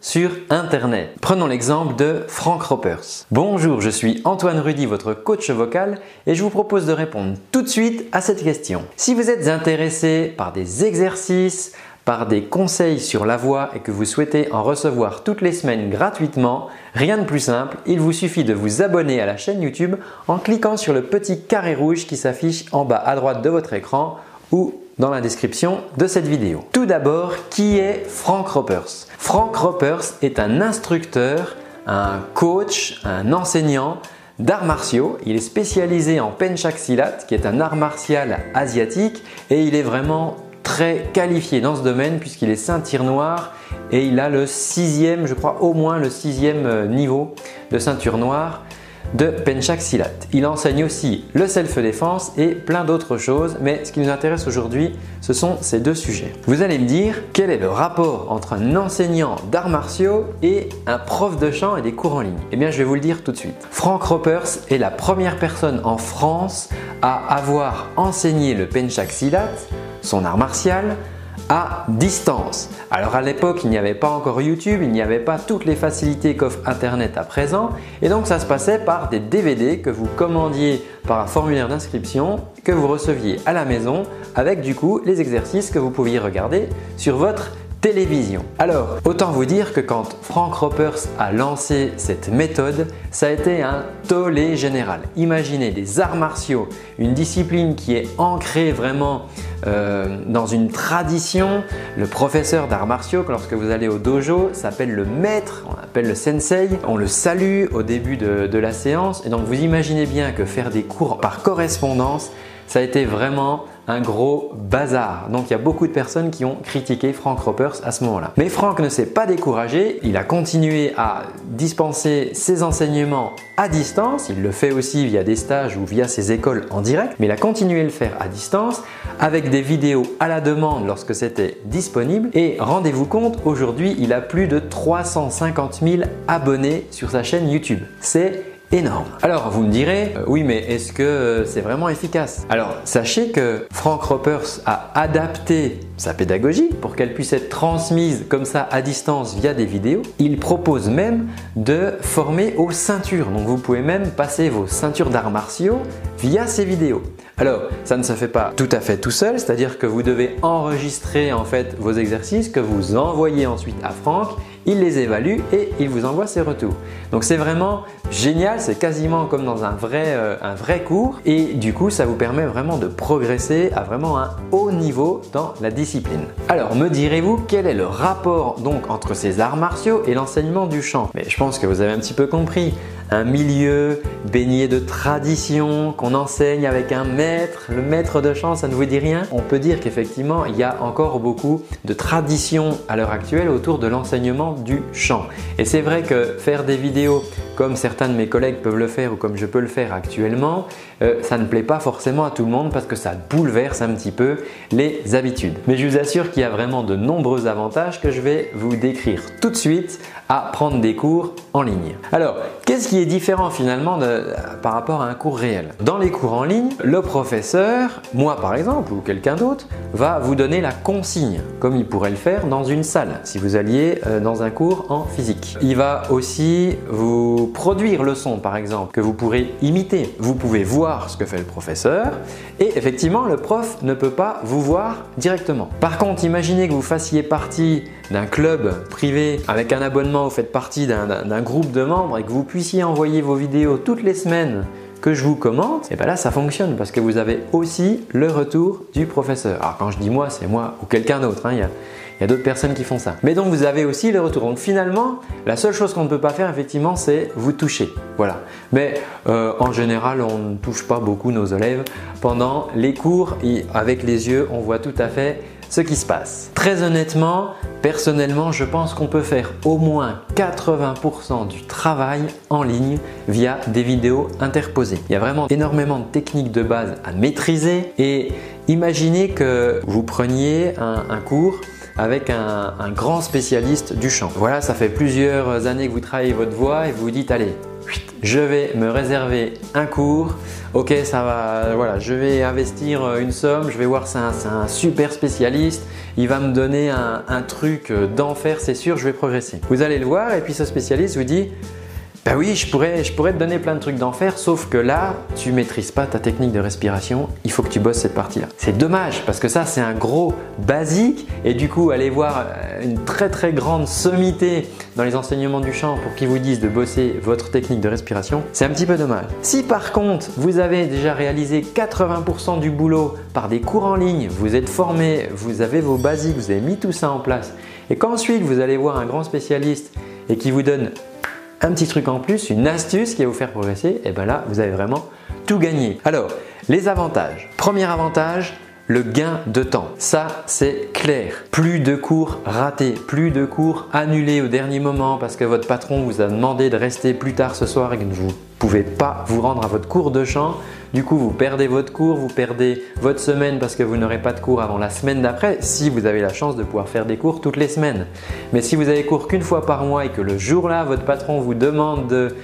Sur Internet. Prenons l'exemple de Frank Ropers. Bonjour, je suis Antoine Rudy, votre coach vocal, et je vous propose de répondre tout de suite à cette question. Si vous êtes intéressé par des exercices, par des conseils sur la voix et que vous souhaitez en recevoir toutes les semaines gratuitement, rien de plus simple, il vous suffit de vous abonner à la chaîne YouTube en cliquant sur le petit carré rouge qui s'affiche en bas à droite de votre écran ou dans la description de cette vidéo. Tout d'abord, qui est Frank Ropers Frank Ropers est un instructeur, un coach, un enseignant d'arts martiaux. Il est spécialisé en Penchak Silat, qui est un art martial asiatique, et il est vraiment très qualifié dans ce domaine puisqu'il est ceinture noire et il a le sixième, je crois au moins le sixième euh, niveau de ceinture noire de Penchak Silat. Il enseigne aussi le self-défense et plein d'autres choses, mais ce qui nous intéresse aujourd'hui, ce sont ces deux sujets. Vous allez me dire quel est le rapport entre un enseignant d'arts martiaux et un prof de chant et des cours en ligne? Eh bien, je vais vous le dire tout de suite. Frank Ropers est la première personne en France à avoir enseigné le Penchak Silat, son art martial, à distance. Alors à l'époque, il n'y avait pas encore YouTube, il n'y avait pas toutes les facilités qu'offre Internet à présent, et donc ça se passait par des DVD que vous commandiez par un formulaire d'inscription que vous receviez à la maison avec du coup les exercices que vous pouviez regarder sur votre Alors, autant vous dire que quand Frank Ropers a lancé cette méthode, ça a été un tollé général. Imaginez des arts martiaux, une discipline qui est ancrée vraiment euh, dans une tradition. Le professeur d'arts martiaux, lorsque vous allez au dojo, s'appelle le maître, on appelle le sensei. On le salue au début de la séance. Et donc vous imaginez bien que faire des cours par correspondance, ça a été vraiment un gros bazar. Donc il y a beaucoup de personnes qui ont critiqué Frank Ropers à ce moment-là. Mais Frank ne s'est pas découragé, il a continué à dispenser ses enseignements à distance, il le fait aussi via des stages ou via ses écoles en direct, mais il a continué à le faire à distance avec des vidéos à la demande lorsque c'était disponible. Et rendez-vous compte, aujourd'hui il a plus de 350 000 abonnés sur sa chaîne YouTube. C'est énorme. Alors vous me direz, euh, oui mais est-ce que euh, c'est vraiment efficace? Alors sachez que Frank Ropers a adapté sa pédagogie pour qu'elle puisse être transmise comme ça à distance via des vidéos. Il propose même de former aux ceintures. Donc vous pouvez même passer vos ceintures d'arts martiaux via ces vidéos. Alors, ça ne se fait pas tout à fait tout seul, c'est-à-dire que vous devez enregistrer en fait vos exercices que vous envoyez ensuite à Franck il les évalue et il vous envoie ses retours. Donc c'est vraiment génial, c'est quasiment comme dans un vrai, euh, un vrai cours et du coup ça vous permet vraiment de progresser à vraiment un haut niveau dans la discipline. Alors me direz-vous quel est le rapport donc entre ces arts martiaux et l'enseignement du chant? Mais je pense que vous avez un petit peu compris un milieu baigné de tradition qu'on enseigne avec un maître. Le maître de chant, ça ne vous dit rien On peut dire qu'effectivement, il y a encore beaucoup de tradition à l'heure actuelle autour de l'enseignement du chant. Et c'est vrai que faire des vidéos comme certains de mes collègues peuvent le faire ou comme je peux le faire actuellement, euh, ça ne plaît pas forcément à tout le monde parce que ça bouleverse un petit peu les habitudes. Mais je vous assure qu'il y a vraiment de nombreux avantages que je vais vous décrire tout de suite à prendre des cours en ligne. Alors, qu'est-ce qui est différent finalement par rapport à un cours réel Dans les cours en ligne, le professeur, moi par exemple, ou quelqu'un d'autre, va vous donner la consigne, comme il pourrait le faire dans une salle, si vous alliez euh, dans un cours en physique. Il va aussi vous produire le son, par exemple, que vous pourrez imiter. Vous pouvez voir ce que fait le professeur, et effectivement, le prof ne peut pas vous voir directement. Par contre, imaginez que vous fassiez partie d'un club privé avec un abonnement, vous faites partie d'un groupe de membres et que vous puissiez envoyer vos vidéos toutes les semaines que je vous commente, et bien là ça fonctionne parce que vous avez aussi le retour du professeur. Alors quand je dis moi, c'est moi ou quelqu'un d'autre. Hein, il y a d'autres personnes qui font ça. Mais donc vous avez aussi le retour. Donc finalement, la seule chose qu'on ne peut pas faire effectivement, c'est vous toucher. Voilà. Mais euh, en général, on ne touche pas beaucoup nos élèves pendant les cours. Avec les yeux, on voit tout à fait ce qui se passe. Très honnêtement, personnellement, je pense qu'on peut faire au moins 80% du travail en ligne via des vidéos interposées. Il y a vraiment énormément de techniques de base à maîtriser et imaginez que vous preniez un, cours avec un, grand spécialiste du chant. Voilà, ça fait plusieurs années que vous travaillez votre voix et vous vous dites allez, je vais me réserver un cours. Ok, ça va, voilà, je vais investir une somme, je vais voir, c'est un, super spécialiste, il va me donner un, un truc d'enfer, c'est sûr, je vais progresser. Vous allez le voir et puis ce spécialiste vous dit ben oui, je pourrais, te donner plein de trucs d'enfer, sauf que là, tu maîtrises pas ta technique de respiration, il faut que tu bosses cette partie-là. C'est dommage parce que ça, c'est un gros basique et du coup, aller voir euh, une très très grande sommité dans les enseignements du chant pour qu'ils vous disent de bosser votre technique de respiration, c'est un petit peu dommage. Si par contre, vous avez déjà réalisé 80% du boulot par des cours en ligne, vous êtes formé, vous avez vos basiques, vous avez mis tout ça en place et qu'ensuite vous allez voir un grand spécialiste et qui vous donne un petit truc en plus, une astuce qui va vous faire progresser, et bien là, vous avez vraiment tout gagné. Alors, les avantages. Premier avantage, le gain de temps. Ça, c'est clair. Plus de cours ratés, plus de cours annulés au dernier moment parce que votre patron vous a demandé de rester plus tard ce soir et que vous ne pouvez pas vous rendre à votre cours de chant. Du coup, vous perdez votre cours, vous perdez votre semaine parce que vous n'aurez pas de cours avant la semaine d'après, si vous avez la chance de pouvoir faire des cours toutes les semaines. Mais si vous avez cours qu'une fois par mois et que le jour-là, votre patron vous demande de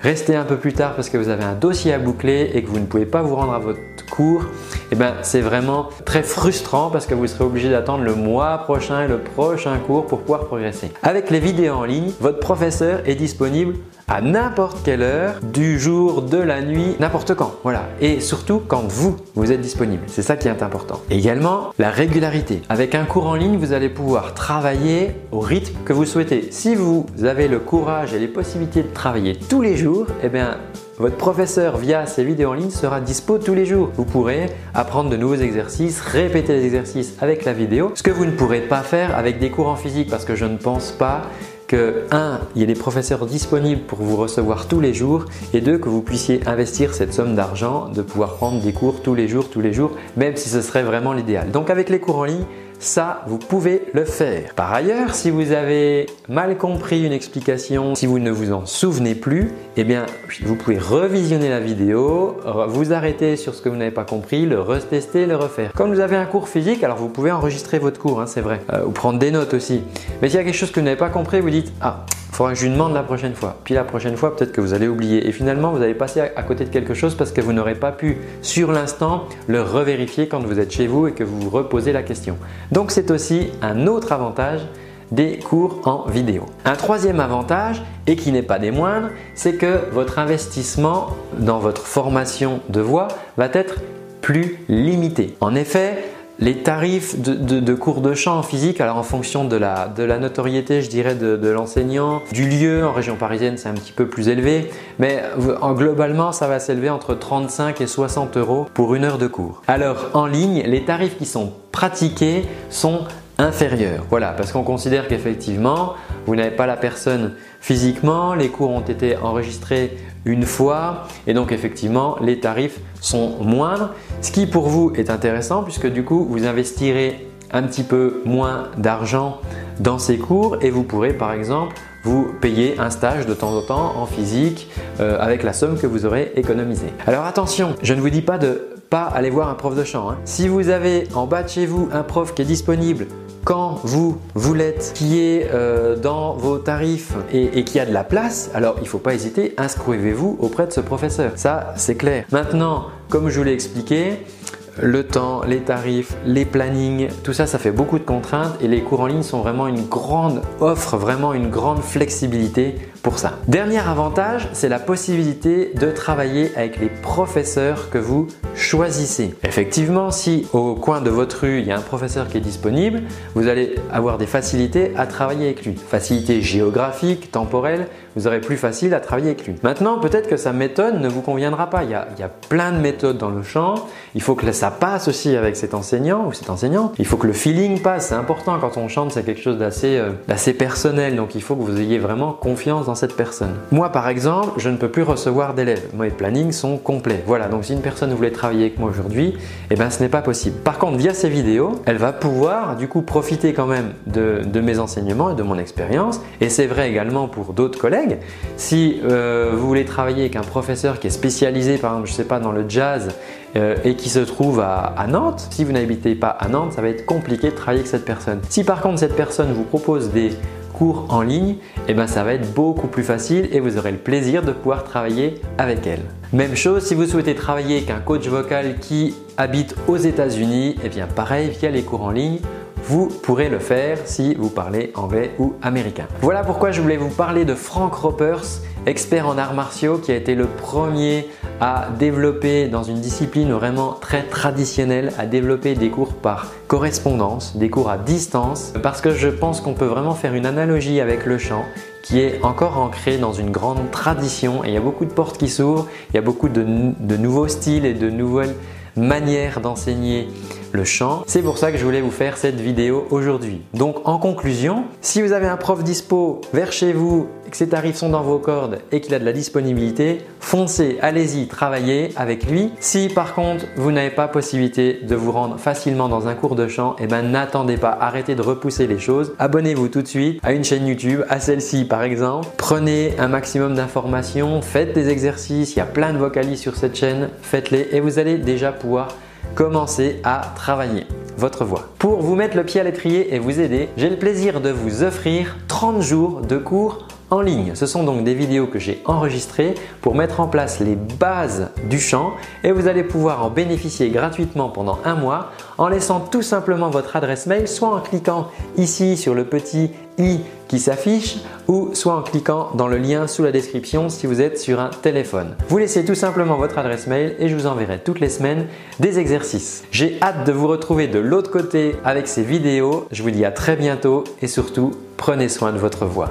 rester un peu plus tard parce que vous avez un dossier à boucler et que vous ne pouvez pas vous rendre à votre cours, eh ben, c'est vraiment très frustrant parce que vous serez obligé d'attendre le mois prochain et le prochain cours pour pouvoir progresser. Avec les vidéos en ligne, votre professeur est disponible à n'importe quelle heure du jour, de la nuit, n'importe quand. Voilà. Et surtout quand vous, vous êtes disponible. C'est ça qui est important. Également, la régularité. Avec un cours en ligne, vous allez pouvoir travailler au rythme que vous souhaitez. Si vous avez le courage et les possibilités de travailler tous les jours, eh bien, votre professeur via ces vidéos en ligne sera dispo tous les jours. Vous pourrez apprendre de nouveaux exercices, répéter les exercices avec la vidéo, ce que vous ne pourrez pas faire avec des cours en physique parce que je ne pense pas que 1. il y ait des professeurs disponibles pour vous recevoir tous les jours et 2. que vous puissiez investir cette somme d'argent de pouvoir prendre des cours tous les jours, tous les jours, même si ce serait vraiment l'idéal. Donc avec les cours en ligne, ça, vous pouvez le faire. Par ailleurs, si vous avez mal compris une explication, si vous ne vous en souvenez plus, eh bien, vous pouvez revisionner la vidéo, vous arrêter sur ce que vous n'avez pas compris, le retester, le refaire. Comme vous avez un cours physique, alors vous pouvez enregistrer votre cours, hein, c'est vrai, euh, ou prendre des notes aussi. Mais s'il y a quelque chose que vous n'avez pas compris, vous dites Ah, faudra que je lui demande la prochaine fois. Puis la prochaine fois, peut-être que vous allez oublier. Et finalement, vous allez passer à côté de quelque chose parce que vous n'aurez pas pu, sur l'instant, le revérifier quand vous êtes chez vous et que vous vous reposez la question. Donc c'est aussi un autre avantage des cours en vidéo. Un troisième avantage, et qui n'est pas des moindres, c'est que votre investissement dans votre formation de voix va être plus limité. En effet, les tarifs de, cours de chant en physique, alors en fonction de la, notoriété, je dirais, de, l'enseignant, du lieu, en région parisienne, c'est un petit peu plus élevé, mais en, globalement, ça va s'élever entre 35 et 60 euros pour une heure de cours. Alors, en ligne, les tarifs qui sont pratiqués sont inférieurs. Voilà, parce qu'on considère qu'effectivement, vous n'avez pas la personne physiquement, les cours ont été enregistrés une fois et donc effectivement les tarifs sont moindres, ce qui pour vous est intéressant puisque du coup vous investirez un petit peu moins d'argent dans ces cours et vous pourrez par exemple vous payer un stage de temps en temps en physique euh, avec la somme que vous aurez économisée. Alors attention, je ne vous dis pas de pas aller voir un prof de chant. Hein. Si vous avez en bas de chez vous un prof qui est disponible quand vous vous l'êtes, qui est euh, dans vos tarifs et, qui a de la place, alors il ne faut pas hésiter, inscrivez-vous auprès de ce professeur. Ça, c'est clair. Maintenant, comme je vous l'ai expliqué, le temps, les tarifs, les plannings, tout ça, ça fait beaucoup de contraintes et les cours en ligne sont vraiment une grande offre, vraiment une grande flexibilité pour ça. Dernier avantage, c'est la possibilité de travailler avec les professeurs que vous choisissez. Effectivement, si au coin de votre rue, il y a un professeur qui est disponible, vous allez avoir des facilités à travailler avec lui. Facilité géographique, temporelle, vous aurez plus facile à travailler avec lui. Maintenant, peut-être que sa méthode ne vous conviendra pas. Il y, a, plein de méthodes dans le chant. Il faut que ça passe aussi avec cet enseignant ou cette enseignante. Il faut que le feeling passe. C'est important quand on chante, c'est quelque chose d'assez euh, personnel. Donc il faut que vous ayez vraiment confiance cette personne. Moi par exemple, je ne peux plus recevoir d'élèves. Mes plannings sont complets. Voilà, donc si une personne voulait travailler avec moi aujourd'hui, eh ben ce n'est pas possible. Par contre, via ces vidéos, elle va pouvoir du coup profiter quand même de, mes enseignements et de mon expérience. Et c'est vrai également pour d'autres collègues. Si euh, vous voulez travailler avec un professeur qui est spécialisé, par exemple, je sais pas, dans le jazz euh, et qui se trouve à, Nantes, si vous n'habitez pas à Nantes, ça va être compliqué de travailler avec cette personne. Si par contre cette personne vous propose des en ligne, eh ben ça va être beaucoup plus facile et vous aurez le plaisir de pouvoir travailler avec elle. Même chose si vous souhaitez travailler avec un coach vocal qui habite aux États-Unis, et eh bien pareil via les cours en ligne, vous pourrez le faire si vous parlez anglais ou américain. Voilà pourquoi je voulais vous parler de Frank Ropers, expert en arts martiaux qui a été le premier à développer dans une discipline vraiment très traditionnelle, à développer des cours par correspondance, des cours à distance, parce que je pense qu'on peut vraiment faire une analogie avec le chant qui est encore ancré dans une grande tradition et il y a beaucoup de portes qui s'ouvrent, il y a beaucoup de, de nouveaux styles et de nouvelles manières d'enseigner le chant. C'est pour ça que je voulais vous faire cette vidéo aujourd'hui. Donc en conclusion, si vous avez un prof dispo vers chez vous, que ses tarifs sont dans vos cordes et qu'il a de la disponibilité, foncez, allez-y, travaillez avec lui. Si par contre vous n'avez pas possibilité de vous rendre facilement dans un cours de chant, eh ben n'attendez pas, arrêtez de repousser les choses. Abonnez-vous tout de suite à une chaîne YouTube, à celle-ci par exemple. Prenez un maximum d'informations, faites des exercices, il y a plein de vocalises sur cette chaîne, faites-les et vous allez déjà pouvoir commencez à travailler votre voix. Pour vous mettre le pied à l'étrier et vous aider, j'ai le plaisir de vous offrir 30 jours de cours en ligne. Ce sont donc des vidéos que j'ai enregistrées pour mettre en place les bases du chant et vous allez pouvoir en bénéficier gratuitement pendant un mois en laissant tout simplement votre adresse mail soit en cliquant ici sur le petit i qui s'affiche ou soit en cliquant dans le lien sous la description si vous êtes sur un téléphone. Vous laissez tout simplement votre adresse mail et je vous enverrai toutes les semaines des exercices. J'ai hâte de vous retrouver de l'autre côté avec ces vidéos. Je vous dis à très bientôt et surtout prenez soin de votre voix.